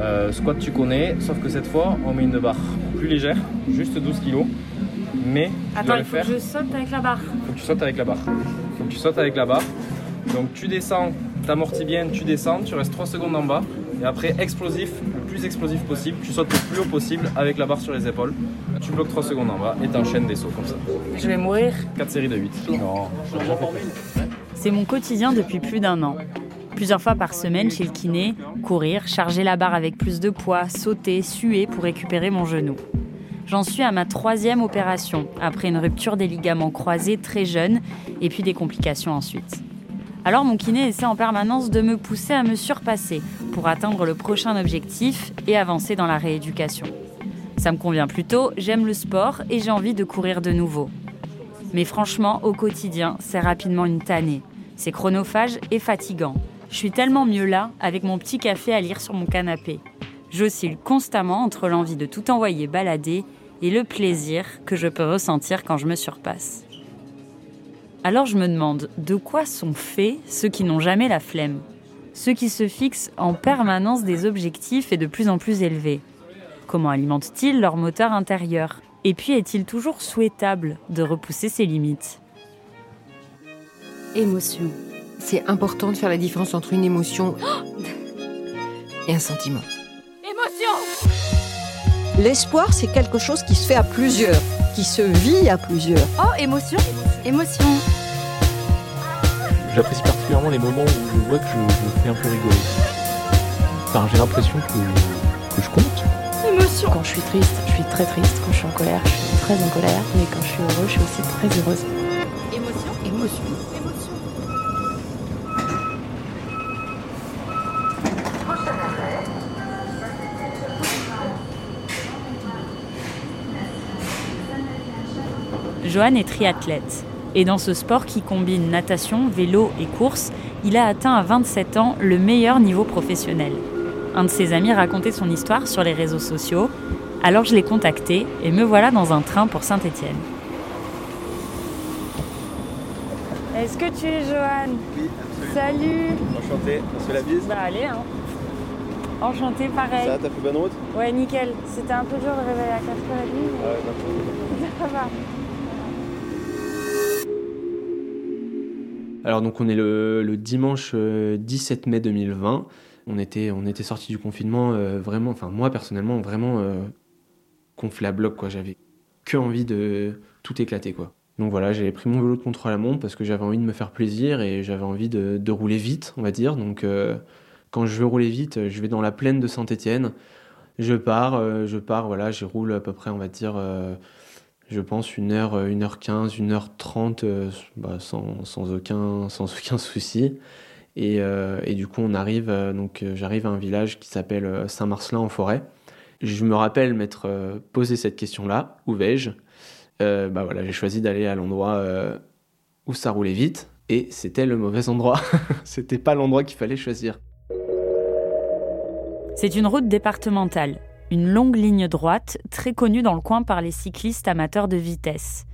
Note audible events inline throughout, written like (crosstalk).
Euh, squat tu connais, sauf que cette fois on met une barre plus légère, juste 12 kg. Mais Attends, il faut que je saute avec la barre. faut que tu sautes avec la barre. faut que tu sautes avec la barre. Donc tu descends, t'amortis bien, tu descends, tu restes 3 secondes en bas. Et après explosif, le plus explosif possible, tu sautes le plus haut possible avec la barre sur les épaules. Tu bloques 3 secondes en bas et t'enchaînes des sauts comme ça. Je vais mourir. 4 séries de 8. Non. C'est mon quotidien depuis plus d'un an. Plusieurs fois par semaine chez le kiné, courir, charger la barre avec plus de poids, sauter, suer pour récupérer mon genou. J'en suis à ma troisième opération, après une rupture des ligaments croisés très jeune et puis des complications ensuite. Alors mon kiné essaie en permanence de me pousser à me surpasser pour atteindre le prochain objectif et avancer dans la rééducation. Ça me convient plutôt, j'aime le sport et j'ai envie de courir de nouveau. Mais franchement, au quotidien, c'est rapidement une tannée. C'est chronophage et fatigant. Je suis tellement mieux là, avec mon petit café à lire sur mon canapé. J'oscille constamment entre l'envie de tout envoyer balader et le plaisir que je peux ressentir quand je me surpasse. Alors je me demande, de quoi sont faits ceux qui n'ont jamais la flemme? Ceux qui se fixent en permanence des objectifs et de plus en plus élevés Comment alimentent-ils leur moteur intérieur? Et puis est-il toujours souhaitable de repousser ses limites? Émotion. C'est important de faire la différence entre une émotion (gasps) et un sentiment. Émotion L'espoir, c'est quelque chose qui se fait à plusieurs, qui se vit à plusieurs. Oh, émotion Émotion J'apprécie particulièrement les moments où je vois que je, je fais un peu rigoler. Enfin, j'ai l'impression que, que je compte. Émotion Quand je suis triste, je suis très triste. Quand je suis en colère, je suis très en colère. Mais quand je suis heureux, je suis aussi très heureuse. Johan est triathlète. Et dans ce sport qui combine natation, vélo et course, il a atteint à 27 ans le meilleur niveau professionnel. Un de ses amis racontait son histoire sur les réseaux sociaux, alors je l'ai contacté et me voilà dans un train pour Saint-Étienne. Est-ce que tu es Johan? Salut Enchanté, on se fait la bise. Bah allez, hein. Enchanté, pareil. t'as fait bonne route? Ouais, nickel. C'était un peu dur de réveiller à 4h30, mais (laughs) ça va. Alors donc on est le, dimanche euh, 17 mai 2020. On était, on était sorti du confinement euh, vraiment, enfin moi personnellement vraiment euh, quoi. J'avais que envie de tout éclater quoi. Donc voilà, j'avais pris mon vélo de contrôle à montre parce que j'avais envie de me faire plaisir et j'avais envie de, rouler vite, on va dire. Donc euh, quand je veux rouler vite, je vais dans la plaine de Saint-Étienne. Je pars, euh, je pars, voilà, je roule à peu près, on va dire, euh, je pense, 1h, 1h15, 1h30, euh, bah, sans, aucun, sans (laughs) aucun souci. Et, du coup, on arrive, donc j'arrive à un village qui s'appelle Saint-Marcelin en forêt. Je me rappelle m'être posé cette question-là, où vais-je? Bah voilà, J'ai choisi d'aller à l'endroit où ça roulait vite, et c'était le mauvais endroit. (laughs) c'était pas l'endroit qu'il fallait choisir. C'est une route départementale, une longue ligne droite très connue dans le coin par les cyclistes amateurs de vitesse.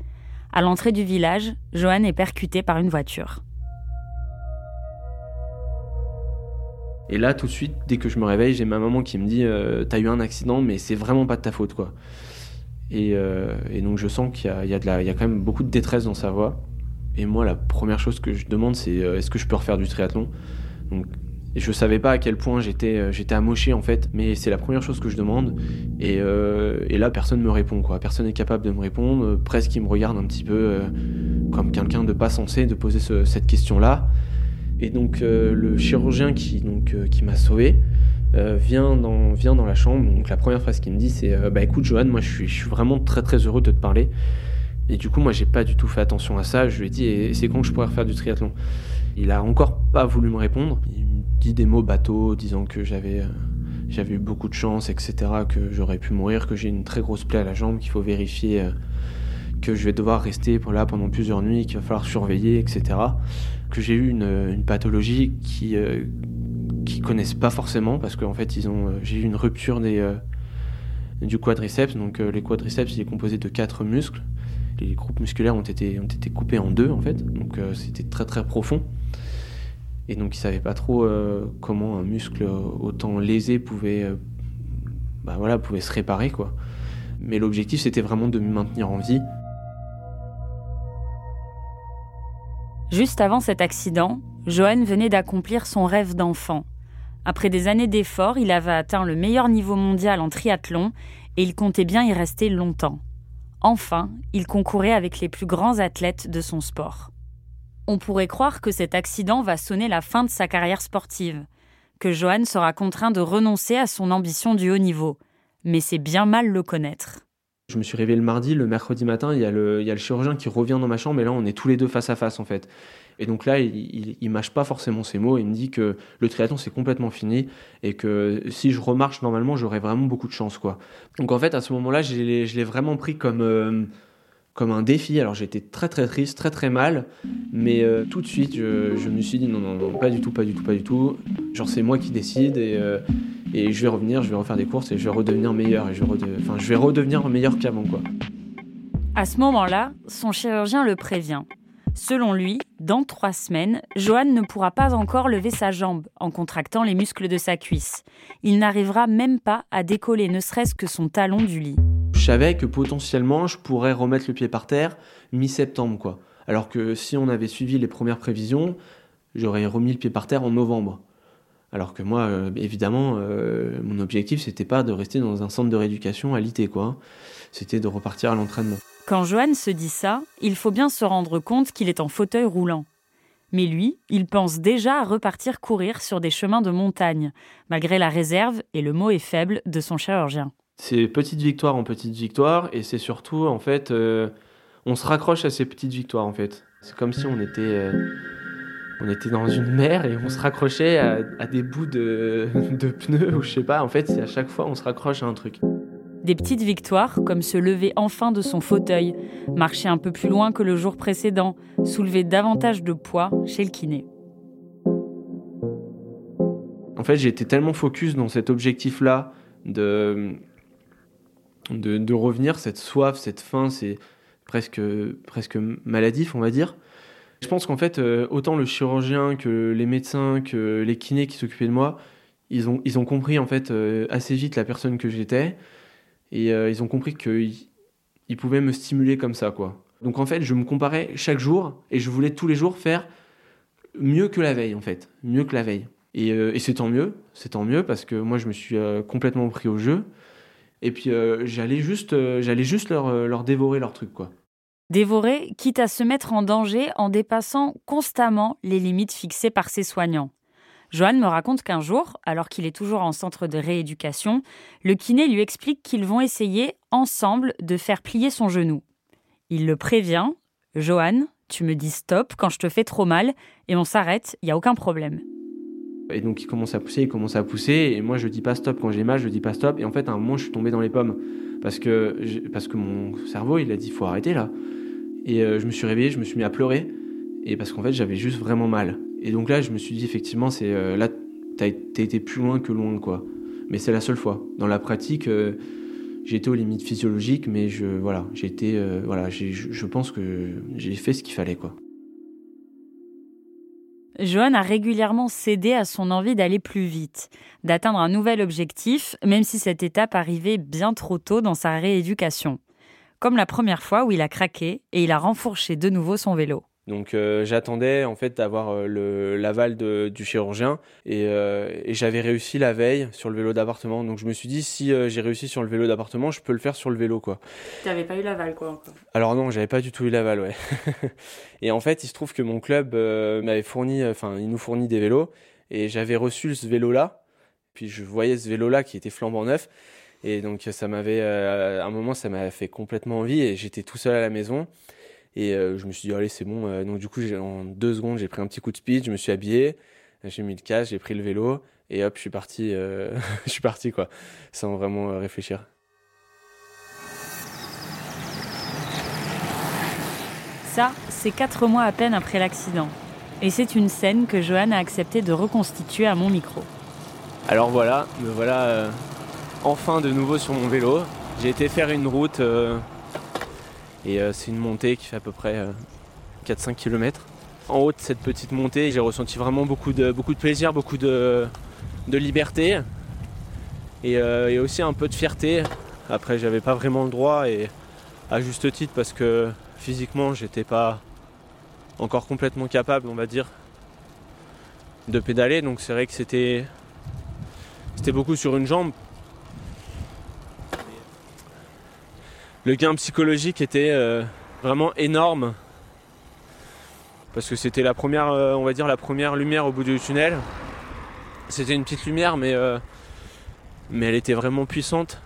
À l'entrée du village, Johan est percuté par une voiture. Et là, tout de suite, dès que je me réveille, j'ai ma maman qui me dit euh, T'as eu un accident, mais c'est vraiment pas de ta faute, quoi. Et, euh, donc, je sens qu'il y, a quand même beaucoup de détresse dans sa voix. Et moi, la première chose que je demande, c'est euh, Est-ce que je peux refaire du triathlon? Et je savais pas à quel point j'étais euh, j'étais amoché en fait, mais c'est la première chose que je demande. Et, euh, et, là, personne me répond quoi. Personne n'est capable de me répondre. Presque, il me regarde un petit peu euh, comme quelqu'un de pas censé de poser cette question-là. Et donc le chirurgien qui donc qui m'a sauvé vient dans vient dans la chambre. Donc la première phrase qu'il me dit c'est bah écoute Johan, moi je suis je suis vraiment très très heureux de te parler. Et du coup, moi, j'ai pas du tout fait attention à ça. Je lui ai dit, c'est quand que je pourrais refaire du triathlon? Il a encore pas voulu me répondre dit des mots bateaux, disant que j'avais euh, eu beaucoup de chance, etc., que j'aurais pu mourir, que j'ai une très grosse plaie à la jambe, qu'il faut vérifier, euh, que je vais devoir rester là pendant plusieurs nuits, qu'il va falloir surveiller, etc. Que j'ai eu une, pathologie qui euh, qui connaissent pas forcément parce qu'en fait ils ont j'ai eu une rupture du quadriceps donc les quadriceps il est composé de quatre muscles les groupes musculaires ont été coupés en deux en fait donc c'était très très profond et donc, il savait pas trop euh, comment un muscle autant lésé pouvait, euh, bah pouvait se réparer, quoi. Mais l'objectif, c'était vraiment de me maintenir en vie. Juste avant cet accident, Johan venait d'accomplir son rêve d'enfant. Après des années d'efforts, il avait atteint le meilleur niveau mondial en triathlon et il comptait bien y rester longtemps. Enfin, il concourait avec les plus grands athlètes de son sport. On pourrait croire que cet accident va sonner la fin de sa carrière sportive, que Johan sera contraint de renoncer à son ambition du haut niveau. Mais c'est bien mal le connaître. Je me suis réveillé le mardi, le mercredi matin, il y, a le, il y, a le, chirurgien qui revient dans ma chambre, et là on est tous les deux face à face en fait. Et donc là, il, il, mâche pas forcément ses mots, il me dit que le triathlon c'est complètement fini, et que si je remarche normalement, j'aurai vraiment beaucoup de chance quoi. Donc en fait, à ce moment-là, je l'ai vraiment pris comme... Euh, comme un défi. Alors j'étais très très triste, très très mal, mais euh, tout de suite je, me suis dit non, non, non, pas du tout, pas du tout, pas du tout. Genre c'est moi qui décide et, euh, et je vais revenir, je vais refaire des courses et je vais redevenir meilleur et enfin, je vais redevenir meilleur qu'avant quoi. À ce moment-là, son chirurgien le prévient. Selon lui, dans trois semaines, Johan ne pourra pas encore lever sa jambe en contractant les muscles de sa cuisse. Il n'arrivera même pas à décoller ne serait-ce que son talon du lit je savais que potentiellement je pourrais remettre le pied par terre mi-septembre quoi. Alors que si on avait suivi les premières prévisions, j'aurais remis le pied par terre en novembre. Alors que moi, euh, évidemment, euh, mon objectif c'était pas de rester dans un centre de rééducation à l'IT quoi. C'était de repartir à l'entraînement. Quand Johan se dit ça, il faut bien se rendre compte qu'il est en fauteuil roulant. Mais lui, il pense déjà à repartir courir sur des chemins de montagne, malgré la réserve, et le mot est faible, de son chirurgien c'est petite victoire en petite victoire et c'est surtout en fait euh, on se raccroche à ces petites victoires en fait. C'est comme si on était euh, on était dans une mer et on se raccrochait à, des bouts de, pneus ou je sais pas. En fait, c'est à chaque fois on se raccroche à un truc. Des petites victoires comme se lever enfin de son fauteuil, marcher un peu plus loin que le jour précédent, soulever davantage de poids chez le kiné. En fait, j'étais tellement focus dans cet objectif-là de de, revenir, cette soif, cette faim, c'est presque, presque maladif, on va dire. Je pense qu'en fait, euh, autant le chirurgien que les médecins, que les kinés qui s'occupaient de moi, ils ont, ils ont compris en fait euh, assez vite la personne que j'étais et euh, ils ont compris qu'ils ils pouvaient me stimuler comme ça, quoi. Donc en fait, je me comparais chaque jour et je voulais tous les jours faire mieux que la veille, en fait, mieux que la veille. Et, et c'est tant mieux, c'est tant mieux parce que moi, je me suis complètement pris au jeu. Et puis euh, j'allais juste, euh, j'allais juste leur, euh, leur dévorer leur truc, quoi. Dévorer, quitte à se mettre en danger en dépassant constamment les limites fixées par ses soignants. Johan me raconte qu'un jour, alors qu'il est toujours en centre de rééducation, le kiné lui explique qu'ils vont essayer ensemble de faire plier son genou. Il le prévient Johan, Tu me dis stop quand je te fais trop mal et on s'arrête, il n'y a aucun problème. Et donc il commence à pousser, il commence à pousser, et moi je dis pas stop quand j'ai mal, je dis pas stop, et en fait à un moment je suis tombé dans les pommes parce que parce que mon cerveau il a dit faut arrêter là, et euh, je me suis réveillé, je me suis mis à pleurer, et parce qu'en fait j'avais juste vraiment mal. Et donc là je me suis dit effectivement c'est euh, là t'as été plus loin que loin quoi, mais c'est la seule fois. Dans la pratique euh, j'ai été aux limites physiologiques, mais je voilà j'ai été voilà je pense que j'ai fait ce qu'il fallait quoi. Johan a régulièrement cédé à son envie d'aller plus vite, d'atteindre un nouvel objectif, même si cette étape arrivait bien trop tôt dans sa rééducation. Comme la première fois où il a craqué et il a renfourché de nouveau son vélo. Donc euh, j'attendais en fait d'avoir euh, l'aval du chirurgien euh, et, j'avais réussi la veille sur le vélo d'appartement. Donc je me suis dit si j'ai réussi sur le vélo d'appartement, je peux le faire sur le vélo quoi. Tu n'avais pas eu l'aval quoi encore Alors non, j'avais pas du tout eu l'aval ouais. (laughs) et en fait, il se trouve que mon club m'avait fourni, enfin il nous fournit des vélos et j'avais reçu ce vélo là. Puis je voyais ce vélo là qui était flambant neuf et donc ça m'avait à un moment ça m'a fait complètement envie et j'étais tout seul à la maison. Et euh, je me suis dit, allez, c'est bon. Euh, donc, du coup, en deux secondes, j'ai pris un petit coup de speed, je me suis habillé, j'ai mis le casque, j'ai pris le vélo, et hop, je suis parti, euh, (laughs) je suis parti, quoi, sans vraiment réfléchir. Ça, c'est quatre mois à peine après l'accident. Et c'est une scène que Johan a accepté de reconstituer à mon micro. Alors voilà, me voilà enfin de nouveau sur mon vélo. J'ai été faire une route et euh, c'est une montée qui fait à peu près 4-5 euh, km. En haut de cette petite montée, j'ai ressenti vraiment beaucoup de, beaucoup de plaisir, beaucoup de, liberté euh, et, aussi un peu de fierté. Après, j'avais pas vraiment le droit et à juste titre parce que physiquement, j'étais pas encore complètement capable, on va dire, de pédaler. Donc c'est vrai que c'était c'était beaucoup sur une jambe le gain psychologique était euh, vraiment énorme parce que c'était la première, euh, on va dire la première lumière au bout du tunnel. C'était une petite lumière, mais euh, mais elle était vraiment puissante.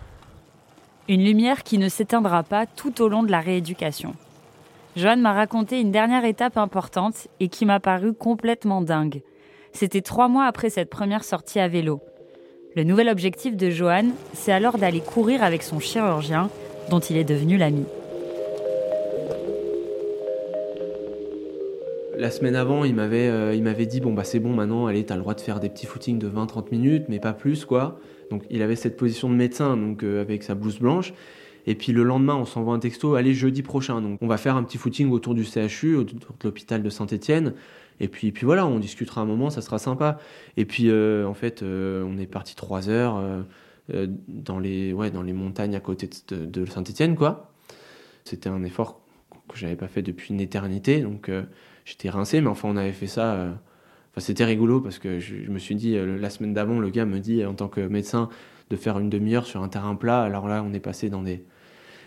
Une lumière qui ne s'éteindra pas tout au long de la rééducation. Johan m'a raconté une dernière étape importante et qui m'a paru complètement dingue. C'était trois mois après cette première sortie à vélo. Le nouvel objectif de Johan, c'est alors d'aller courir avec son chirurgien dont il est devenu l'ami. La semaine avant, il m'avait, euh, il m'avait dit bon bah c'est bon maintenant, allez, t'as le droit de faire des petits footings de 20-30 minutes, mais pas plus quoi. Donc il avait cette position de médecin, donc euh, avec sa blouse blanche. Et puis le lendemain, on s'envoie un texto, allez jeudi prochain. Donc on va faire un petit footing autour du CHU, autour de l'hôpital de Saint-Étienne. Et puis, puis voilà, on discutera un moment, ça sera sympa. Et puis euh, en fait, on est parti trois heures. Euh, dans, les, ouais, dans les montagnes à côté de, Saint-Étienne, quoi. C'était un effort que j'avais pas fait depuis une éternité, donc euh, j'étais rincé, mais enfin on avait fait ça. Euh, enfin, c'était rigolo parce que je, me suis dit, la semaine d'avant, le gars me dit, en tant que médecin, de faire une demi-heure sur un terrain plat. Alors là, on est passé dans des,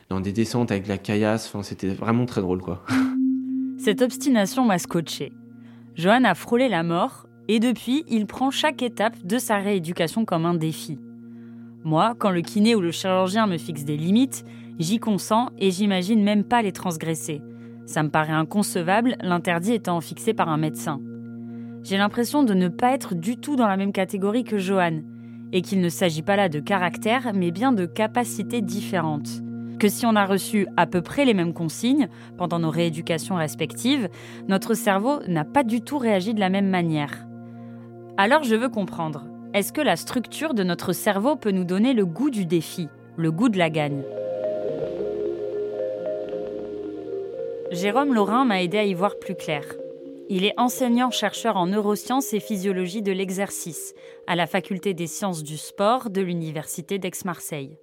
dans des descentes avec la caillasse. Enfin, c'était vraiment très drôle, quoi. Cette obstination m'a scotché. Johan a frôlé la mort et depuis, il prend chaque étape de sa rééducation comme un défi. Moi, quand le kiné ou le chirurgien me fixe des limites, j'y consens et j'imagine même pas les transgresser. Ça me paraît inconcevable, l'interdit étant fixé par un médecin. J'ai l'impression de ne pas être du tout dans la même catégorie que Johan, et qu'il ne s'agit pas là de caractère, mais bien de capacités différentes. Que si on a reçu à peu près les mêmes consignes pendant nos rééducations respectives, notre cerveau n'a pas du tout réagi de la même manière. Alors je veux comprendre. Est-ce que la structure de notre cerveau peut nous donner le goût du défi, le goût de la gagne? Jérôme Laurin m'a aidé à y voir plus clair. Il est enseignant-chercheur en neurosciences et physiologie de l'exercice à la faculté des sciences du sport de l'Université d'Aix-Marseille.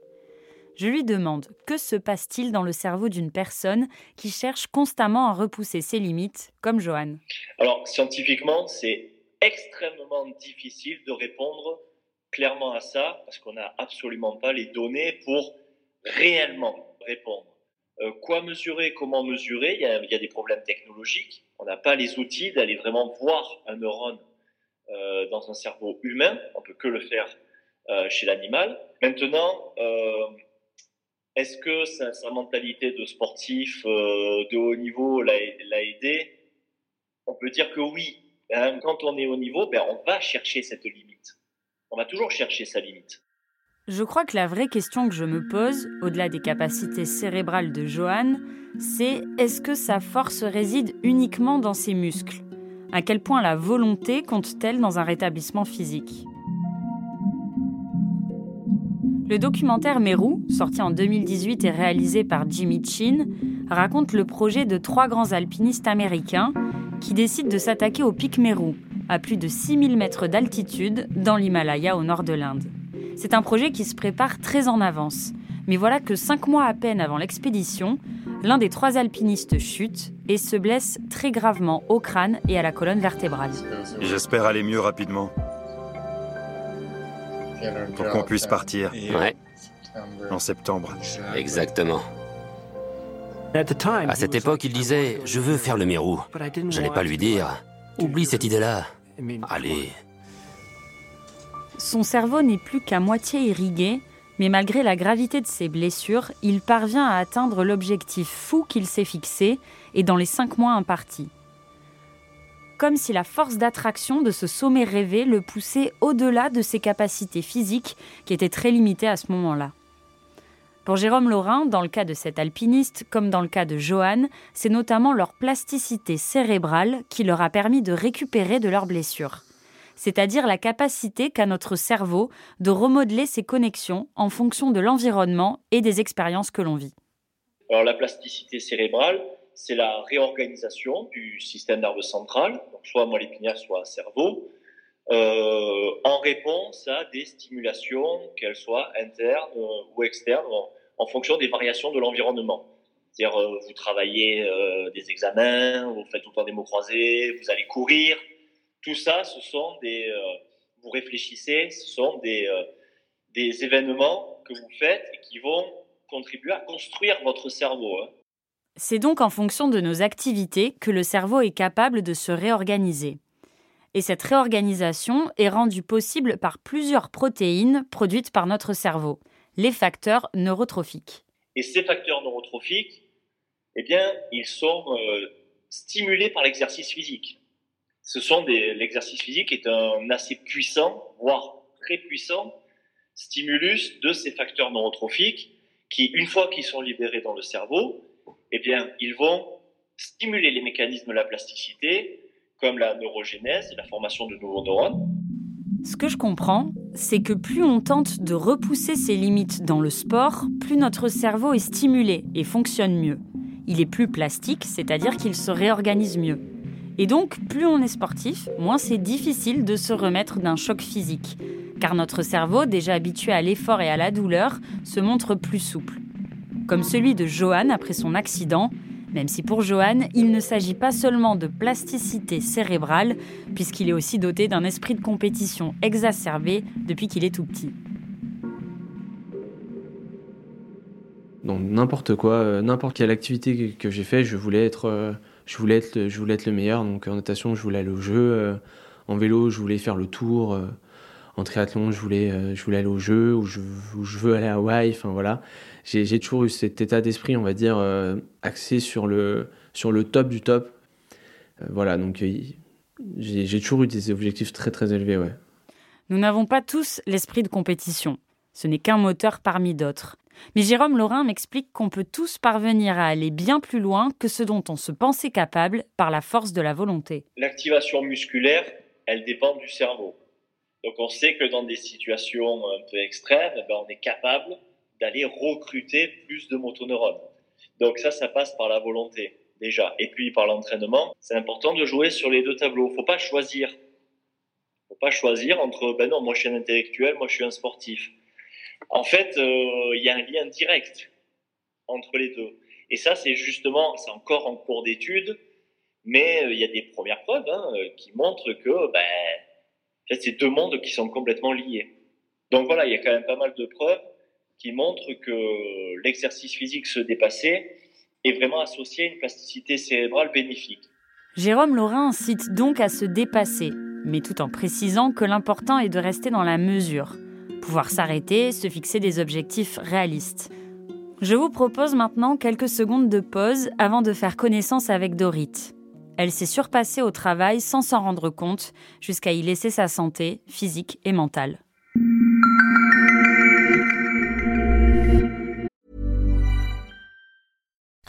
Je lui demande que se passe-t-il dans le cerveau d'une personne qui cherche constamment à repousser ses limites, comme Johan? Alors, scientifiquement, c'est extrêmement difficile de répondre clairement à ça parce qu'on n'a absolument pas les données pour réellement répondre. Euh, quoi mesurer, comment mesurer? Il y, a, des problèmes technologiques. On n'a pas les outils d'aller vraiment voir un neurone euh, dans un cerveau humain. On peut que le faire euh, chez l'animal. Maintenant, Est-ce que sa, mentalité de sportif de haut niveau l'a aidé? On peut dire que oui. Hein, quand on est au niveau, ben, on va chercher cette limite. On va toujours chercher sa limite. Je crois que la vraie question que je me pose, au-delà des capacités cérébrales de Johan, c'est est-ce que sa force réside uniquement dans ses muscles? À quel point la volonté compte-t-elle dans un rétablissement physique? Le documentaire Meru, sorti en 2018 et réalisé par Jimmy Chin, raconte le projet de trois grands alpinistes américains qui décident de s'attaquer au pic Meru, à plus de 6000 mètres d'altitude, dans l'Himalaya au nord de l'Inde. C'est un projet qui se prépare très en avance. Mais voilà que cinq mois à peine avant l'expédition, l'un des trois alpinistes chute et se blesse très gravement au crâne et à la colonne vertébrale. J'espère aller mieux rapidement pour qu'on puisse partir. Ouais. En septembre. Exactement. À cette époque, il disait Je veux faire le Mérou. J'allais pas lui dire Oublie cette idée-là. Allez. Son cerveau n'est plus qu'à moitié irrigué, mais malgré la gravité de ses blessures, il parvient à atteindre l'objectif fou qu'il s'est fixé et dans les cinq mois impartis comme si la force d'attraction de ce sommet rêvé le poussait au-delà de ses capacités physiques qui étaient très limitées à ce moment-là. Pour Jérôme Laurin, dans le cas de cet alpiniste, comme dans le cas de Johan, c'est notamment leur plasticité cérébrale qui leur a permis de récupérer de leurs blessures. C'est-à-dire la capacité qu'a notre cerveau de remodeler ses connexions en fonction de l'environnement et des expériences que l'on vit. Alors la plasticité cérébrale, c'est la réorganisation du système nerveux central, donc soit moelle épinière, soit cerveau, euh, en réponse à des stimulations, qu'elles soient internes ou externes, en, fonction des variations de l'environnement. C'est-à-dire, euh, vous travaillez euh, des examens, vous faites tout le temps des mots croisés, vous allez courir. Tout ça, ce sont des, vous réfléchissez, ce sont des, des événements que vous faites et qui vont contribuer à construire votre cerveau. Hein. C'est donc en fonction de nos activités que le cerveau est capable de se réorganiser. Et cette réorganisation est rendue possible par plusieurs protéines produites par notre cerveau, les facteurs neurotrophiques. Et ces facteurs neurotrophiques, eh bien, ils sont euh, stimulés par l'exercice physique. Ce sont l'exercice physique est un assez puissant, voire très puissant, stimulus de ces facteurs neurotrophiques qui, une fois qu'ils sont libérés dans le cerveau, eh bien, ils vont stimuler les mécanismes de la plasticité, comme la neurogénèse, la formation de nouveaux neurones. Ce que je comprends, c'est que plus on tente de repousser ses limites dans le sport, plus notre cerveau est stimulé et fonctionne mieux. Il est plus plastique, c'est-à-dire qu'il se réorganise mieux. Et donc, plus on est sportif, moins c'est difficile de se remettre d'un choc physique, car notre cerveau, déjà habitué à l'effort et à la douleur, se montre plus souple comme celui de Johan après son accident, même si pour Johan, il ne s'agit pas seulement de plasticité cérébrale, puisqu'il est aussi doté d'un esprit de compétition exacerbé depuis qu'il est tout petit. Dans n'importe quoi, euh, n'importe quelle activité que j'ai fait, je voulais être, euh, je voulais être, je voulais être le meilleur. Donc en natation, je voulais aller au jeu. Euh, en vélo, je voulais faire le tour. En triathlon, je voulais, je voulais aller au jeu ou je, veux aller à Hawaï. Enfin voilà j'ai toujours eu cet état d'esprit, on va dire, euh, axé sur le, sur le top du top. Euh, voilà, donc euh, j'ai toujours eu des objectifs très très élevés, ouais. Nous n'avons pas tous l'esprit de compétition. Ce n'est qu'un moteur parmi d'autres. Mais Jérôme Laurin m'explique qu'on peut tous parvenir à aller bien plus loin que ce dont on se pensait capable par la force de la volonté. L'activation musculaire, elle dépend du cerveau. Donc on sait que dans des situations un peu extrêmes, eh ben on est capable d'aller recruter plus de motoneurones. Donc ça, ça passe par la volonté déjà. Et puis par l'entraînement, c'est important de jouer sur les deux tableaux. Faut pas choisir. Faut pas choisir entre ben non, moi je suis un intellectuel, moi je suis un sportif. En fait, euh, il y a un lien direct entre les deux. Et ça, c'est justement, c'est encore en cours d'étude, mais euh, il y a des premières preuves hein, euh, qui montrent que ben, c'est deux mondes qui sont complètement liés. Donc voilà, il y a quand même pas mal de preuves qui montre que l'exercice physique se dépasser est vraiment associé à une plasticité cérébrale bénéfique. Jérôme Laurin incite donc à se dépasser, mais tout en précisant que l'important est de rester dans la mesure, pouvoir s'arrêter, se fixer des objectifs réalistes. Je vous propose maintenant quelques secondes de pause avant de faire connaissance avec Dorit. Elle s'est surpassée au travail sans s'en rendre compte, jusqu'à y laisser sa santé physique et mentale.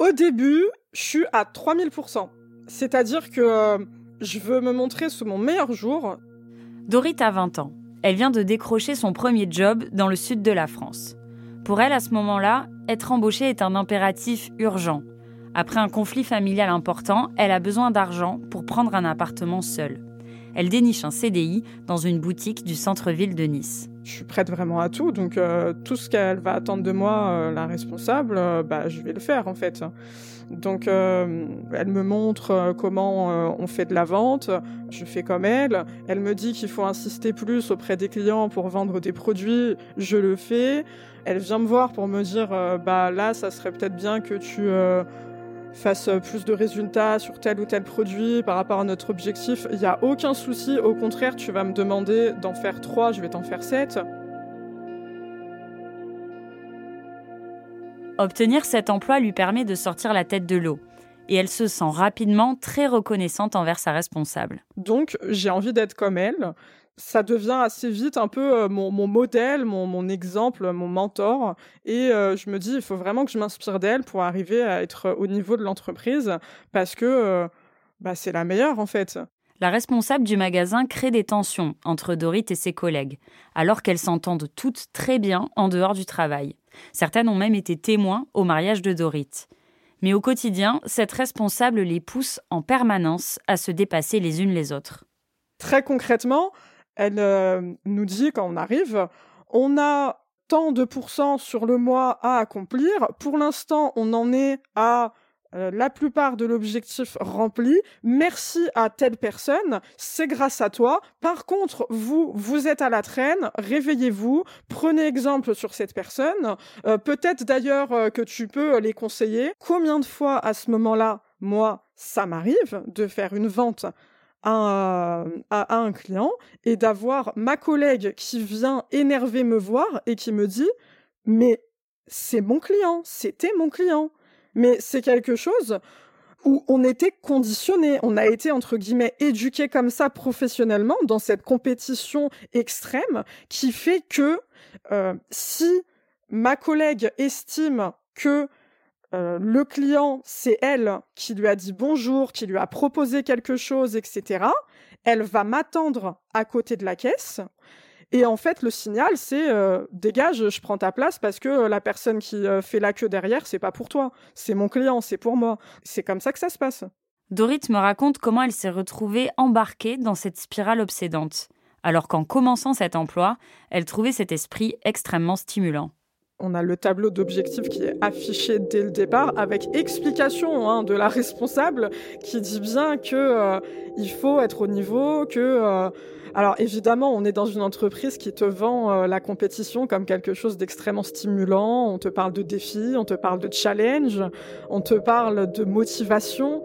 Au début, je suis à 3000%. C'est-à-dire que euh, je veux me montrer sous mon meilleur jour. Dorit a 20 ans. Elle vient de décrocher son premier job dans le sud de la France. Pour elle, à ce moment-là, être embauchée est un impératif urgent. Après un conflit familial important, elle a besoin d'argent pour prendre un appartement seule. Elle déniche un CDI dans une boutique du centre-ville de Nice. Je suis prête vraiment à tout, donc euh, tout ce qu'elle va attendre de moi, euh, la responsable, euh, bah, je vais le faire en fait. Donc elle me montre comment on fait de la vente, je fais comme elle. Elle me dit qu'il faut insister plus auprès des clients pour vendre des produits, je le fais. Elle vient me voir pour me dire bah là ça serait peut-être bien que tu fasse plus de résultats sur tel ou tel produit par rapport à notre objectif. Il n'y a aucun souci, au contraire, tu vas me demander d'en faire trois, je vais t'en faire sept. Obtenir cet emploi lui permet de sortir la tête de l'eau. Et elle se sent rapidement très reconnaissante envers sa responsable. Donc j'ai envie d'être comme elle ça devient assez vite un peu euh, mon, modèle, mon, exemple, mon mentor. Et euh, je me dis, il faut vraiment que je m'inspire d'elle pour arriver à être au niveau de l'entreprise parce que euh, bah, c'est la meilleure en fait. La responsable du magasin crée des tensions entre Dorit et ses collègues, alors qu'elles s'entendent toutes très bien en dehors du travail. Certaines ont même été témoins au mariage de Dorit. Mais au quotidien, cette responsable les pousse en permanence à se dépasser les unes les autres. Très concrètement, elle euh, nous dit quand on arrive, on a tant de pourcents sur le mois à accomplir. Pour l'instant, on en est à euh, la plupart de l'objectif rempli. Merci à telle personne, c'est grâce à toi. Par contre, vous, vous êtes à la traîne, réveillez-vous, prenez exemple sur cette personne. Euh, peut-être d'ailleurs que tu peux les conseiller. Combien de fois à ce moment-là, moi, ça m'arrive de faire une vente à, un client et d'avoir ma collègue qui vient énervé me voir et qui me dit mais c'est mon client, c'était mon client. Mais c'est quelque chose où on était conditionné, on a été entre guillemets éduqué comme ça professionnellement dans cette compétition extrême qui fait que euh, si ma collègue estime que euh, le client, c'est elle qui lui a dit bonjour, qui lui a proposé quelque chose, etc. Elle va m'attendre à côté de la caisse. Et en fait, le signal, c'est euh, dégage, je prends ta place parce que euh, la personne qui fait la queue derrière, c'est pas pour toi, c'est mon client, c'est pour moi. C'est comme ça que ça se passe. Dorit me raconte comment elle s'est retrouvée embarquée dans cette spirale obsédante, alors qu'en commençant cet emploi, elle trouvait cet esprit extrêmement stimulant on a le tableau d'objectifs qui est affiché dès le départ avec explication hein, de la responsable qui dit bien que euh, il faut être au niveau, que euh, alors évidemment on est dans une entreprise qui te vend euh, la compétition comme quelque chose d'extrêmement stimulant. On te parle de défis, on te parle de challenge, on te parle de motivation.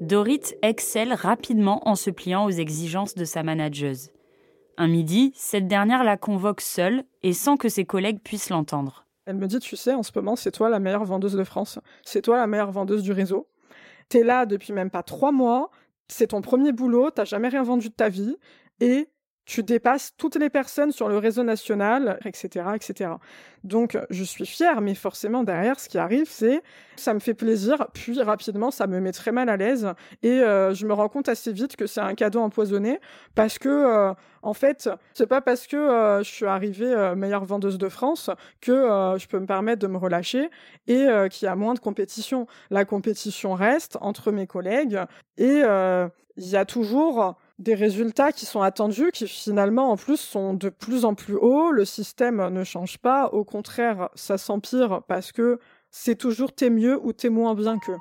Dorit excelle rapidement en se pliant aux exigences de sa manageuse. Un midi, cette dernière la convoque seule et sans que ses collègues puissent l'entendre. Elle me dit, tu sais, en ce moment, c'est toi la meilleure vendeuse de France. C'est toi la meilleure vendeuse du réseau. T'es là depuis même pas trois mois. C'est ton premier boulot. T'as jamais rien vendu de ta vie. Et tu dépasses toutes les personnes sur le réseau national, etc., etc. Donc, je suis fière, mais forcément, derrière, ce qui arrive, c'est ça me fait plaisir, puis rapidement, ça me met très mal à l'aise, et euh, je me rends compte assez vite que c'est un cadeau empoisonné, parce que, euh, en fait, c'est pas parce que euh, je suis arrivée meilleure vendeuse de France que je peux me permettre de me relâcher et qu'il y a moins de compétition. La compétition reste entre mes collègues, et il y a toujours des résultats qui sont attendus, qui finalement en plus sont de plus en plus hauts. Le système ne change pas, au contraire, ça s'empire parce que c'est toujours t'es mieux ou t'es moins bien que.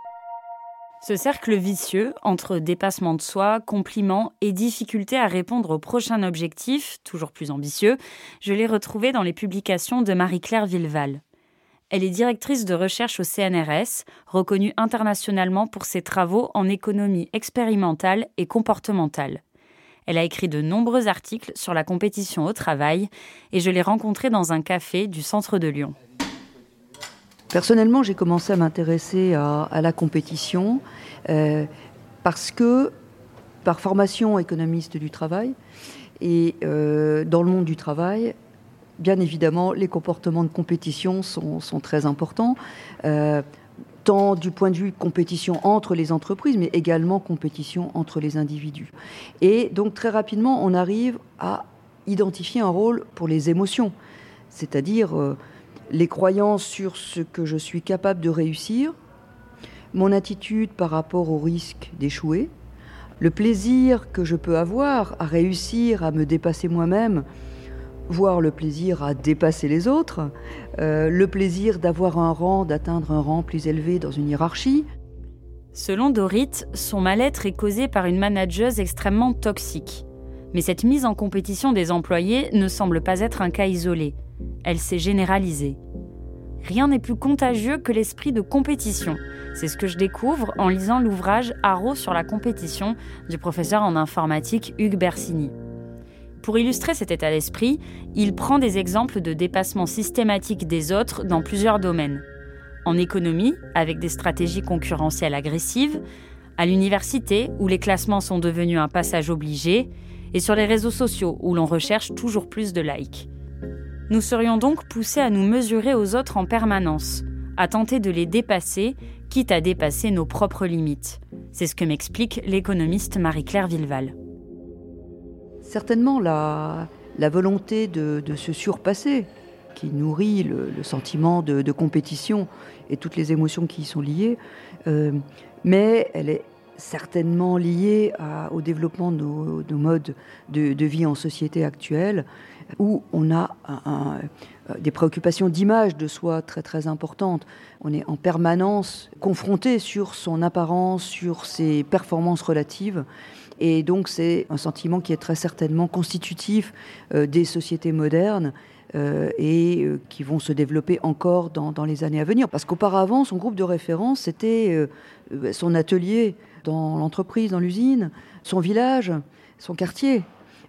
Ce cercle vicieux entre dépassement de soi, compliments et difficulté à répondre au prochain objectif, toujours plus ambitieux, je l'ai retrouvé dans les publications de Marie-Claire Villeval. Elle est directrice de recherche au CNRS, reconnue internationalement pour ses travaux en économie expérimentale et comportementale. Elle a écrit de nombreux articles sur la compétition au travail et je l'ai rencontrée dans un café du centre de Lyon. Personnellement, j'ai commencé à m'intéresser à, la compétition euh, parce que, par formation économiste du travail, et euh, dans le monde du travail, bien évidemment, les comportements de compétition sont, très importants. Euh, tant du point de vue compétition entre les entreprises, mais également compétition entre les individus. Et donc très rapidement, on arrive à identifier un rôle pour les émotions, c'est-à-dire euh, les croyances sur ce que je suis capable de réussir, mon attitude par rapport au risque d'échouer, le plaisir que je peux avoir à réussir à me dépasser moi-même voir le plaisir à dépasser les autres, euh, le plaisir d'avoir un rang, d'atteindre un rang plus élevé dans une hiérarchie. Selon Dorit, son mal-être est causé par une manageuse extrêmement toxique. Mais cette mise en compétition des employés ne semble pas être un cas isolé. Elle s'est généralisée. Rien n'est plus contagieux que l'esprit de compétition. C'est ce que je découvre en lisant l'ouvrage Haro sur la compétition du professeur en informatique Hugues Bersini. Pour illustrer cet état d'esprit, il prend des exemples de dépassement systématique des autres dans plusieurs domaines. En économie, avec des stratégies concurrentielles agressives, à l'université, où les classements sont devenus un passage obligé, et sur les réseaux sociaux, où l'on recherche toujours plus de likes. Nous serions donc poussés à nous mesurer aux autres en permanence, à tenter de les dépasser, quitte à dépasser nos propres limites. C'est ce que m'explique l'économiste Marie-Claire Villeval certainement la, volonté de, se surpasser qui nourrit le, sentiment de, compétition et toutes les émotions qui y sont liées, euh, mais elle est certainement liée au développement de nos, modes de, vie en société actuelle, où on a des préoccupations d'image de soi très très importantes. On est en permanence confronté sur son apparence, sur ses performances relatives. Et donc c'est un sentiment qui est très certainement constitutif euh, des sociétés modernes euh, et euh, qui vont se développer encore dans, les années à venir. Parce qu'auparavant, son groupe de référence, c'était son atelier dans l'entreprise, dans l'usine, son village, son quartier.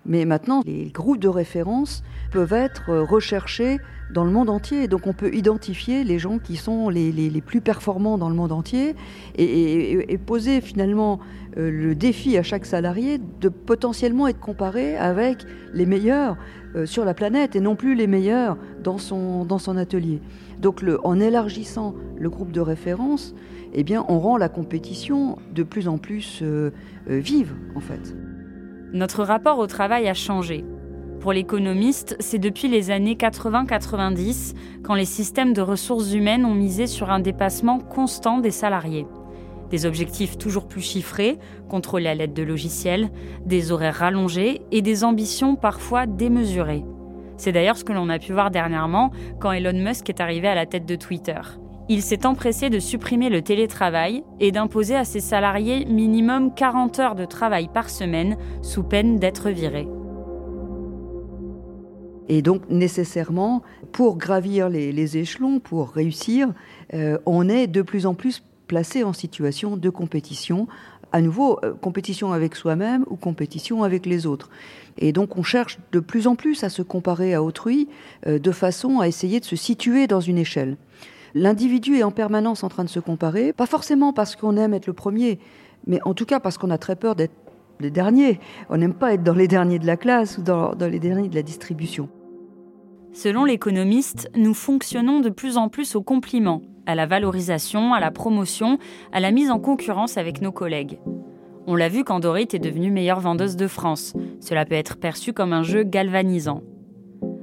Mais maintenant, les groupes de référence peuvent être recherchés dans le monde entier. Donc on peut identifier les gens qui sont les, plus performants dans le monde entier et, poser finalement euh, le défi à chaque salarié de potentiellement être comparé avec les meilleurs euh, sur la planète et non plus les meilleurs dans son, atelier. Donc en élargissant le groupe de référence, eh bien, on rend la compétition de plus en plus euh, vive en fait. Notre rapport au travail a changé. Pour l'économiste, c'est depuis les années 80-90 quand les systèmes de ressources humaines ont misé sur un dépassement constant des salariés. Des objectifs toujours plus chiffrés, contrôlés à l'aide de logiciels, des horaires rallongés et des ambitions parfois démesurées. C'est d'ailleurs ce que l'on a pu voir dernièrement quand Elon Musk est arrivé à la tête de Twitter. Il s'est empressé de supprimer le télétravail et d'imposer à ses salariés minimum 40 heures de travail par semaine sous peine d'être virés. Et donc nécessairement, pour gravir les, échelons, pour réussir, euh, on est de plus en plus placé en situation de compétition. À nouveau, euh, compétition avec soi-même ou compétition avec les autres. Et donc on cherche de plus en plus à se comparer à autrui euh, de façon à essayer de se situer dans une échelle. L'individu est en permanence en train de se comparer, pas forcément parce qu'on aime être le premier, mais en tout cas parce qu'on a très peur d'être les derniers. On n'aime pas être dans les derniers de la classe ou dans, les derniers de la distribution. Selon l'économiste, nous fonctionnons de plus en plus au compliment, à la valorisation, à la promotion, à la mise en concurrence avec nos collègues. On l'a vu quand Dorit est devenue meilleure vendeuse de France. Cela peut être perçu comme un jeu galvanisant.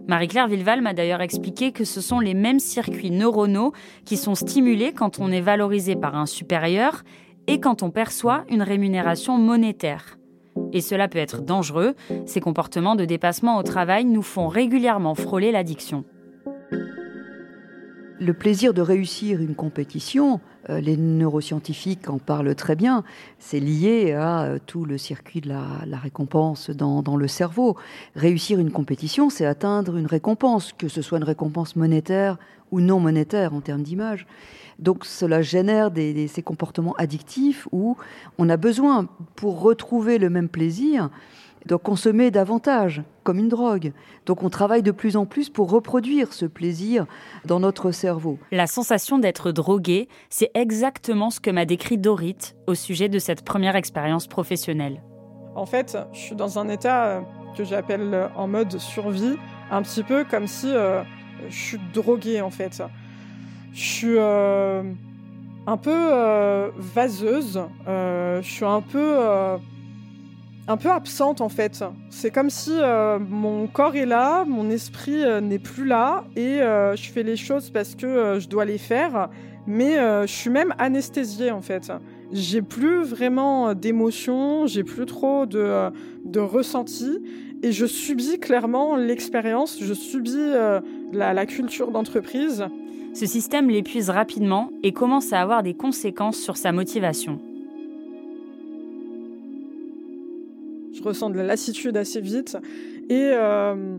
Marie-Claire Villeval m'a d'ailleurs expliqué que ce sont les mêmes circuits neuronaux qui sont stimulés quand on est valorisé par un supérieur et quand on perçoit une rémunération monétaire. Et cela peut être dangereux, ces comportements de dépassement au travail nous font régulièrement frôler l'addiction. Le plaisir de réussir une compétition, euh, les neuroscientifiques en parlent très bien, c'est lié à euh, tout le circuit de la, récompense dans, le cerveau. Réussir une compétition, c'est atteindre une récompense, que ce soit une récompense monétaire ou non monétaire en termes d'image. Donc cela génère ces comportements addictifs où on a besoin, pour retrouver le même plaisir, de consommer davantage, comme une drogue. Donc on travaille de plus en plus pour reproduire ce plaisir dans notre cerveau. La sensation d'être drogué, c'est exactement ce que m'a décrit Dorit au sujet de cette première expérience professionnelle. En fait, je suis dans un état euh, que j'appelle euh, en mode survie, un petit peu comme si euh, je suis drogué en fait. Je suis un peu vaseuse, je suis un peu un peu absente en fait. C'est comme si euh, mon corps est là, mon esprit euh, n'est plus là et euh, je fais les choses parce que je dois les faire, mais je suis même anesthésiée en fait. J'ai plus vraiment d'émotions, j'ai plus trop de, de ressenti et je subis clairement l'expérience, je subis la, la culture d'entreprise. Ce système l'épuise rapidement et commence à avoir des conséquences sur sa motivation. Je ressens de la lassitude assez vite. Et euh,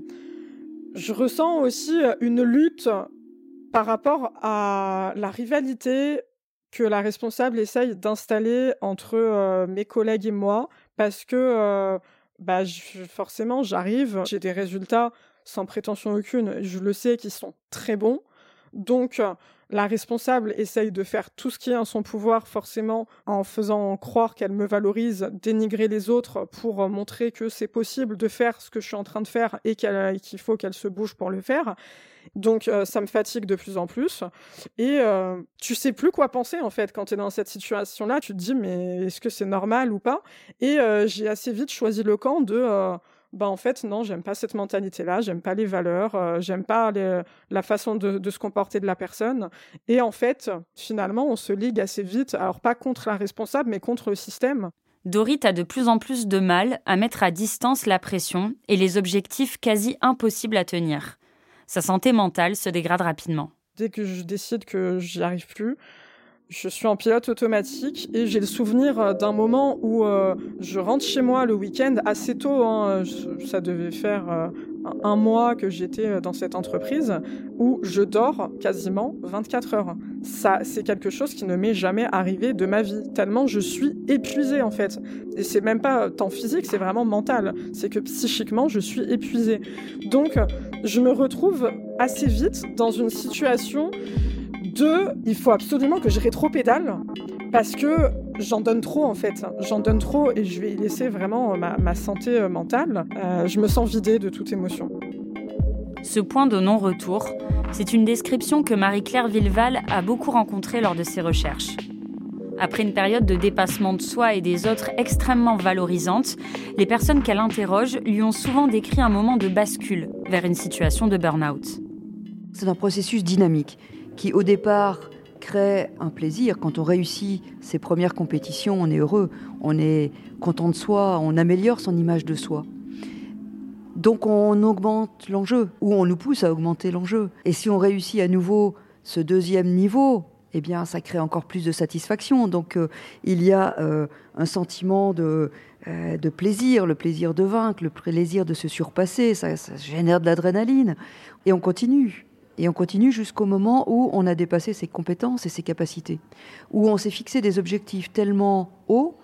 je ressens aussi une lutte par rapport à la rivalité que la responsable essaye d'installer entre euh, mes collègues et moi, parce que euh, bah, forcément, j'arrive, j'ai des résultats sans prétention aucune, je le sais, qui sont très bons. Donc, la responsable essaye de faire tout ce qui est en son pouvoir, forcément, en faisant croire qu'elle me valorise, dénigrer les autres pour montrer que c'est possible de faire ce que je suis en train de faire et qu'il faut qu'elle se bouge pour le faire. Donc euh, ça me fatigue de plus en plus. Et euh, tu sais plus quoi penser en fait quand tu es dans cette situation-là. Tu te dis mais est-ce que c'est normal ou pas? Et euh, j'ai assez vite choisi le camp de bah en fait non j'aime pas cette mentalité là j'aime pas les valeurs euh, j'aime pas la façon de, se comporter de la personne et en fait finalement on se ligue assez vite alors pas contre la responsable mais contre le système Dorit a de plus en plus de mal à mettre à distance la pression et les objectifs quasi impossibles à tenir. Sa santé mentale se dégrade rapidement. Dès que je décide que j'y arrive plus, je suis en pilote automatique et j'ai le souvenir euh, d'un moment où euh, je rentre chez moi le week-end assez tôt. Hein, ça devait faire euh, un mois que j'étais dans cette entreprise où je dors quasiment 24 heures. Ça, c'est quelque chose qui ne m'est jamais arrivé de ma vie, tellement je suis épuisée en fait. Et c'est même pas tant physique, c'est vraiment mental. C'est que psychiquement, je suis épuisée. Donc, je me retrouve assez vite dans une situation deux, il faut absolument que je rétro-pédale parce que j'en donne trop en fait. J'en donne trop et je vais y laisser vraiment ma, santé euh, mentale. Euh, je me sens vidée de toute émotion. Ce point de non-retour, c'est une description que Marie-Claire Villeval a beaucoup rencontrée lors de ses recherches. Après une période de dépassement de soi et des autres extrêmement valorisante, les personnes qu'elle interroge lui ont souvent décrit un moment de bascule vers une situation de burn-out. C'est un processus dynamique qui au départ crée un plaisir. Quand on réussit ses premières compétitions, on est heureux, on est content de soi, on améliore son image de soi. Donc on augmente l'enjeu, ou on nous pousse à augmenter l'enjeu. Et si on réussit à nouveau ce deuxième niveau, eh bien ça crée encore plus de satisfaction. Donc euh, il y a euh, un sentiment de, euh, de plaisir, le plaisir de vaincre, le plaisir de se surpasser, ça génère de l'adrénaline. Et on continue. Et on continue jusqu'au moment où on a dépassé ses compétences et ses capacités, où on s'est fixé des objectifs tellement hauts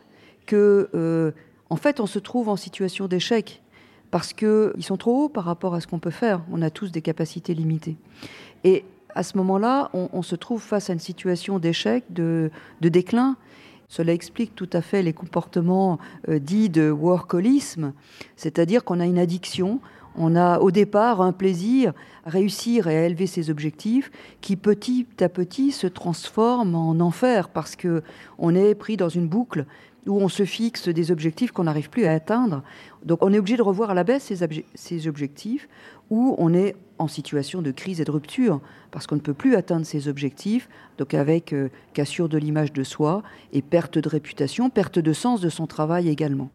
que, euh, en fait, on se trouve en situation d'échec parce qu'ils sont trop hauts par rapport à ce qu'on peut faire. On a tous des capacités limitées. Et à ce moment-là, on, se trouve face à une situation d'échec, de, déclin, Cela explique tout à fait les comportements euh, dits de workolisme, c'est-à-dire qu'on a une addiction, on a au départ un plaisir à réussir et à élever ses objectifs qui petit à petit se transforme en enfer parce que on est pris dans une boucle où on se fixe des objectifs qu'on n'arrive plus à atteindre. Donc on est obligé de revoir à la baisse ces, objectifs où on est en situation de crise et de rupture parce qu'on ne peut plus atteindre ses objectifs, donc avec euh, cassure de l'image de soi et perte de réputation, perte de sens de son travail également.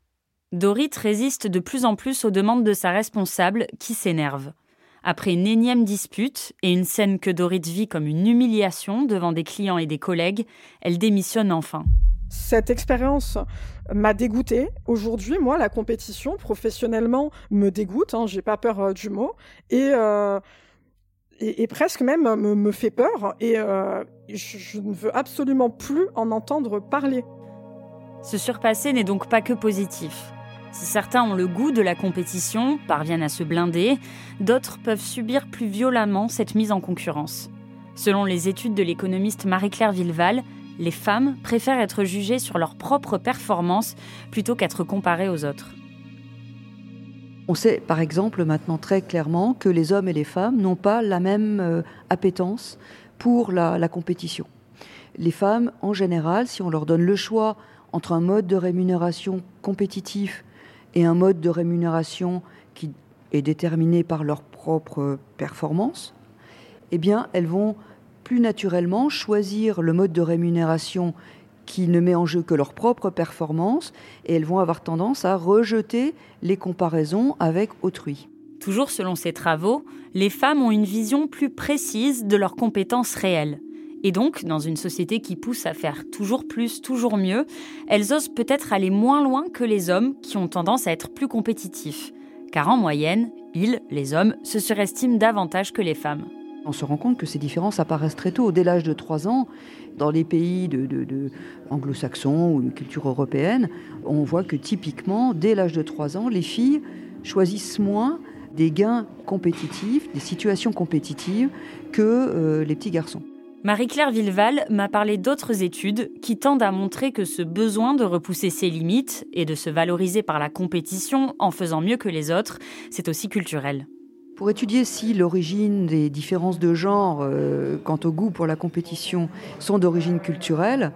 Dorit résiste de plus en plus aux demandes de sa responsable qui s'énerve. Après une énième dispute et une scène que Dorit vit comme une humiliation devant des clients et des collègues, elle démissionne enfin. Cette expérience m'a dégoûtée. Aujourd'hui, moi, la compétition professionnellement me dégoûte. Hein, J'ai pas peur euh, du mot et, euh, et, presque même me, fait peur. Et euh, je ne veux absolument plus en entendre parler. Se surpasser n'est donc pas que positif. Si certains ont le goût de la compétition, parviennent à se blinder, d'autres peuvent subir plus violemment cette mise en concurrence. Selon les études de l'économiste Marie-Claire Villeval, les femmes préfèrent être jugées sur leur propre performance plutôt qu'être comparées aux autres. On sait par exemple maintenant très clairement que les hommes et les femmes n'ont pas la même euh, appétence pour la compétition. Les femmes, en général, si on leur donne le choix entre un mode de rémunération compétitif et un mode de rémunération qui est déterminé par leur propre performance, eh bien, elles vont plus naturellement choisir le mode de rémunération qui ne met en jeu que leur propre performance et elles vont avoir tendance à rejeter les comparaisons avec autrui. Toujours selon ces travaux, les femmes ont une vision plus précise de leurs compétences réelles. Et donc, dans une société qui pousse à faire toujours plus, toujours mieux, elles osent peut-être aller moins loin que les hommes qui ont tendance à être plus compétitifs. Car en moyenne, ils, les hommes, se surestiment davantage que les femmes. On se rend compte que ces différences apparaissent très tôt. Dès l'âge de 3 ans, dans les pays de, anglo-saxons ou une culture européenne, on voit que typiquement, dès l'âge de 3 ans, les filles choisissent moins des gains compétitifs, des situations compétitives que euh, les petits garçons. Marie-Claire Villeval m'a parlé d'autres études qui tendent à montrer que ce besoin de repousser ses limites et de se valoriser par la compétition en faisant mieux que les autres, c'est aussi culturel. Pour étudier si l'origine des différences de genre euh, quant au goût pour la compétition sont d'origine culturelle,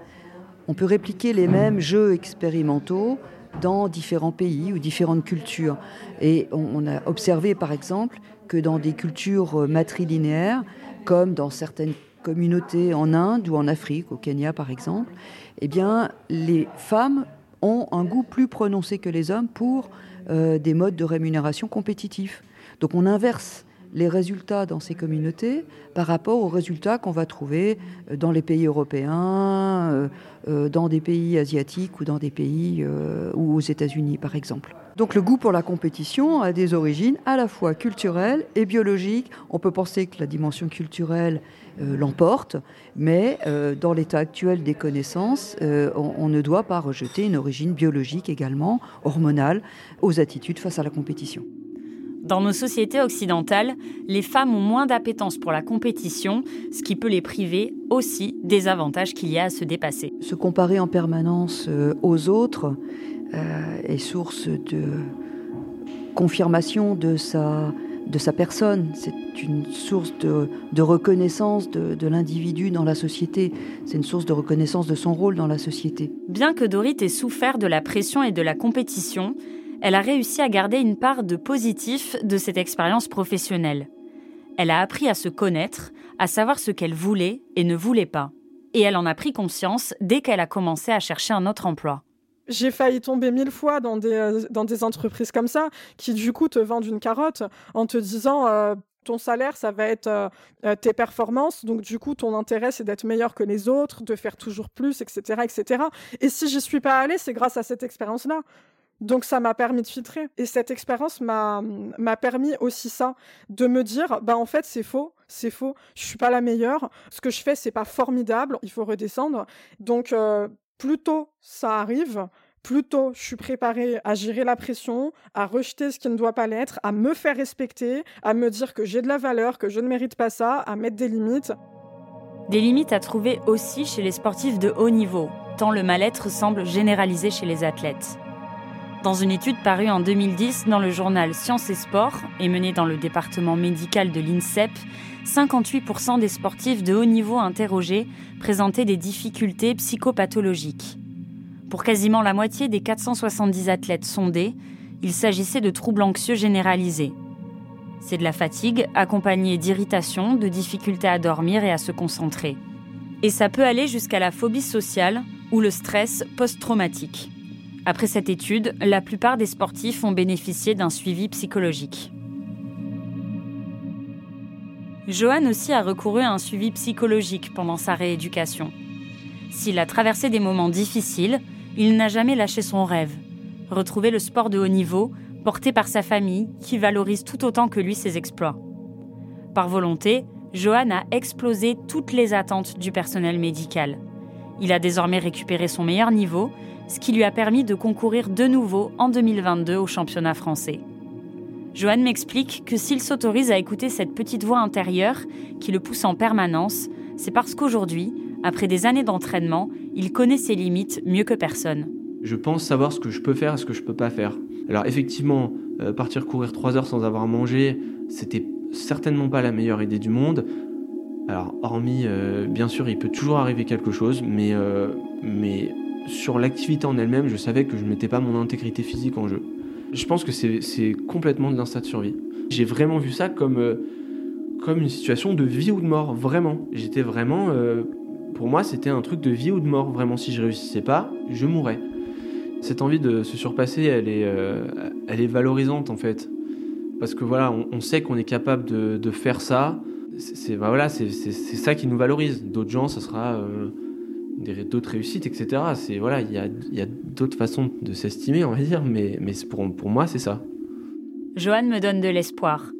on peut répliquer les mêmes jeux expérimentaux dans différents pays ou différentes cultures. Et on a observé par exemple que dans des cultures matrilinéaires, comme dans certaines communautés en Inde ou en Afrique, au Kenya par exemple, eh les femmes ont un goût plus prononcé que les hommes pour euh, des modes de rémunération compétitifs. Donc on inverse les résultats dans ces communautés par rapport aux résultats qu'on va trouver euh, dans les pays européens, euh, dans des pays asiatiques ou dans des pays ou aux États-Unis par exemple. Donc le goût pour la compétition a des origines à la fois culturelles et biologiques. On peut penser que la dimension culturelle l'emporte, mais dans l'état actuel des connaissances, on ne doit pas rejeter une origine biologique également, hormonale, aux attitudes face à la compétition. Dans nos sociétés occidentales, les femmes ont moins d'appétence pour la compétition, ce qui peut les priver aussi des avantages qu'il y a à se dépasser. Se comparer en permanence euh, aux autres euh, est source de confirmation de sa, de sa personne. C'est une source de, reconnaissance de, de l'individu dans la société. C'est une source de reconnaissance de son rôle dans la société. Bien que Dorit ait souffert de la pression et de la compétition, elle a réussi à garder une part de positif de cette expérience professionnelle. Elle a appris à se connaître, à savoir ce qu'elle voulait et ne voulait pas. Et elle en a pris conscience dès qu'elle a commencé à chercher un autre emploi. J'ai failli tomber mille fois dans des, euh, dans des entreprises comme ça, qui du coup te vendent une carotte en te disant euh, ton salaire, ça va être euh, tes performances. Donc, du coup, ton intérêt, c'est d'être meilleur que les autres, de faire toujours plus, etc., etc. Et si j'y suis pas allée, c'est grâce à cette expérience-là. Donc ça m'a permis de filtrer. Et cette expérience m'a permis aussi ça, de me dire, bah en fait c'est faux, c'est faux, je suis pas la meilleure, ce que je fais c'est pas formidable, il faut redescendre. Donc plus tôt ça arrive, plus tôt je suis préparée à gérer la pression, à rejeter ce qui ne doit pas l'être, à me faire respecter, à me dire que j'ai de la valeur, que je ne mérite pas ça, à mettre des limites. Des limites à trouver aussi chez les sportifs de haut niveau tant le mal-être semble généralisé chez les athlètes. Dans une étude parue en 2010 dans le journal Sciences et Sport et menée dans le département médical de l'INSEP, 58% des sportifs de haut niveau interrogés présentaient des difficultés psychopathologiques. Pour quasiment la moitié des 470 athlètes sondés, il s'agissait de troubles anxieux généralisés. C'est de la fatigue accompagnée d'irritation, de difficultés à dormir et à se concentrer. Et ça peut aller jusqu'à la phobie sociale ou le stress post-traumatique. Après cette étude, la plupart des sportifs ont bénéficié d'un suivi psychologique. Johan aussi a recouru à un suivi psychologique pendant sa rééducation. S'il a traversé des moments difficiles, il n'a jamais lâché son rêve. Retrouver le sport de haut niveau, porté par sa famille, qui valorise tout autant que lui ses exploits. Par volonté, Johan a explosé toutes les attentes du personnel médical. Il a désormais récupéré son meilleur niveau ce qui lui a permis de concourir de nouveau en 2022 au championnat français. Johan m'explique que s'il s'autorise à écouter cette petite voix intérieure qui le pousse en permanence, c'est parce qu'aujourd'hui, après des années d'entraînement, il connaît ses limites mieux que personne. Je pense savoir ce que je peux faire et ce que je peux pas faire. Alors effectivement, euh, partir courir 3 heures sans avoir mangé, c'était certainement pas la meilleure idée du monde. Alors hormis, euh, bien sûr, il peut toujours arriver quelque chose, mais, euh, mais sur l'activité en elle-même, je savais que je ne mettais pas mon intégrité physique en jeu. Je pense que c'est complètement de l'instinct de survie. J'ai vraiment vu ça comme, euh, comme une situation de vie ou de mort, vraiment. J'étais vraiment. Euh, pour moi, c'était un truc de vie ou de mort, vraiment. Si je réussissais pas, je mourrais. Cette envie de se surpasser, elle est, euh, elle est valorisante en fait. Parce que voilà, on, sait qu'on est capable de, de faire ça. C'est bah voilà, ça qui nous valorise. D'autres gens, ce sera d'autres réussites, etc. C'est voilà, il y a, d'autres façons de s'estimer, on va dire, mais, pour, moi, c'est ça. Johan me donne de l'espoir.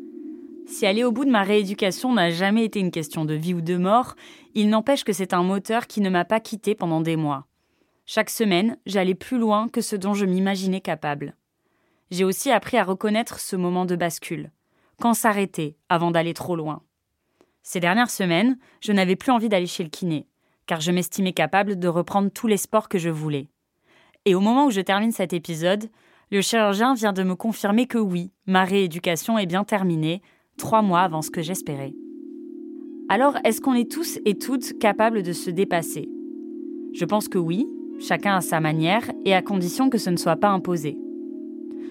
Si aller au bout de ma rééducation n'a jamais été une question de vie ou de mort, il n'empêche que c'est un moteur qui ne m'a pas quitté pendant des mois. Chaque semaine, j'allais plus loin que ce dont je m'imaginais capable. J'ai aussi appris à reconnaître ce moment de bascule. Quand s'arrêter avant d'aller trop loin. Ces dernières semaines, je n'avais plus envie d'aller chez le kiné car je m'estimais capable de reprendre tous les sports que je voulais. Et au moment où je termine cet épisode, le chirurgien vient de me confirmer que oui, ma rééducation est bien terminée, trois mois avant ce que j'espérais. Alors, est-ce qu'on est tous et toutes capables de se dépasser? Je pense que oui, chacun à sa manière, et à condition que ce ne soit pas imposé.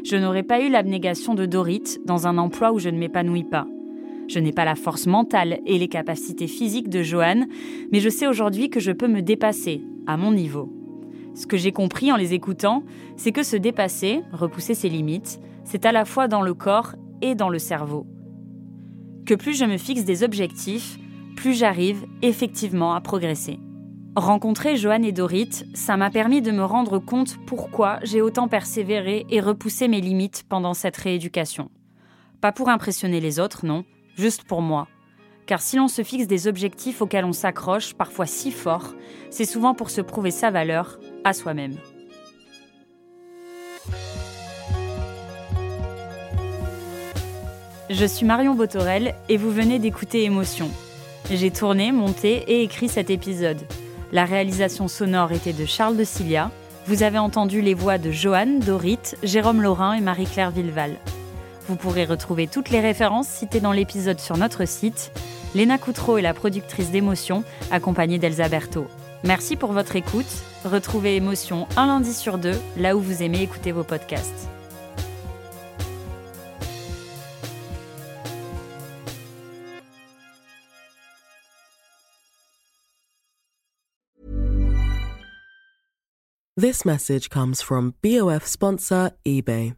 Je n'aurais pas eu l'abnégation de Dorit dans un emploi où je ne m'épanouis pas. Je n'ai pas la force mentale et les capacités physiques de Johan, mais je sais aujourd'hui que je peux me dépasser, à mon niveau. Ce que j'ai compris en les écoutant, c'est que se dépasser, repousser ses limites, c'est à la fois dans le corps et dans le cerveau. Que plus je me fixe des objectifs, plus j'arrive effectivement à progresser. Rencontrer Johan et Dorit, ça m'a permis de me rendre compte pourquoi j'ai autant persévéré et repoussé mes limites pendant cette rééducation. Pas pour impressionner les autres, non, juste pour moi. Car si l'on se fixe des objectifs auxquels on s'accroche, parfois si fort, c'est souvent pour se prouver sa valeur à soi-même. Je suis Marion Botorel et vous venez d'écouter Émotion. J'ai tourné, monté et écrit cet épisode. La réalisation sonore était de Charles de Cilia. Vous avez entendu les voix de Joanne, Dorit, Jérôme Laurin et Marie-Claire Villeval. Vous pourrez retrouver toutes les références citées dans l'épisode sur notre site. Léna Coutreau est la productrice d'émotion, accompagnée d'Elsa Berthaud. Merci pour votre écoute. Retrouvez Émotion un lundi sur deux, là où vous aimez écouter vos podcasts. This message comes from BOF sponsor eBay.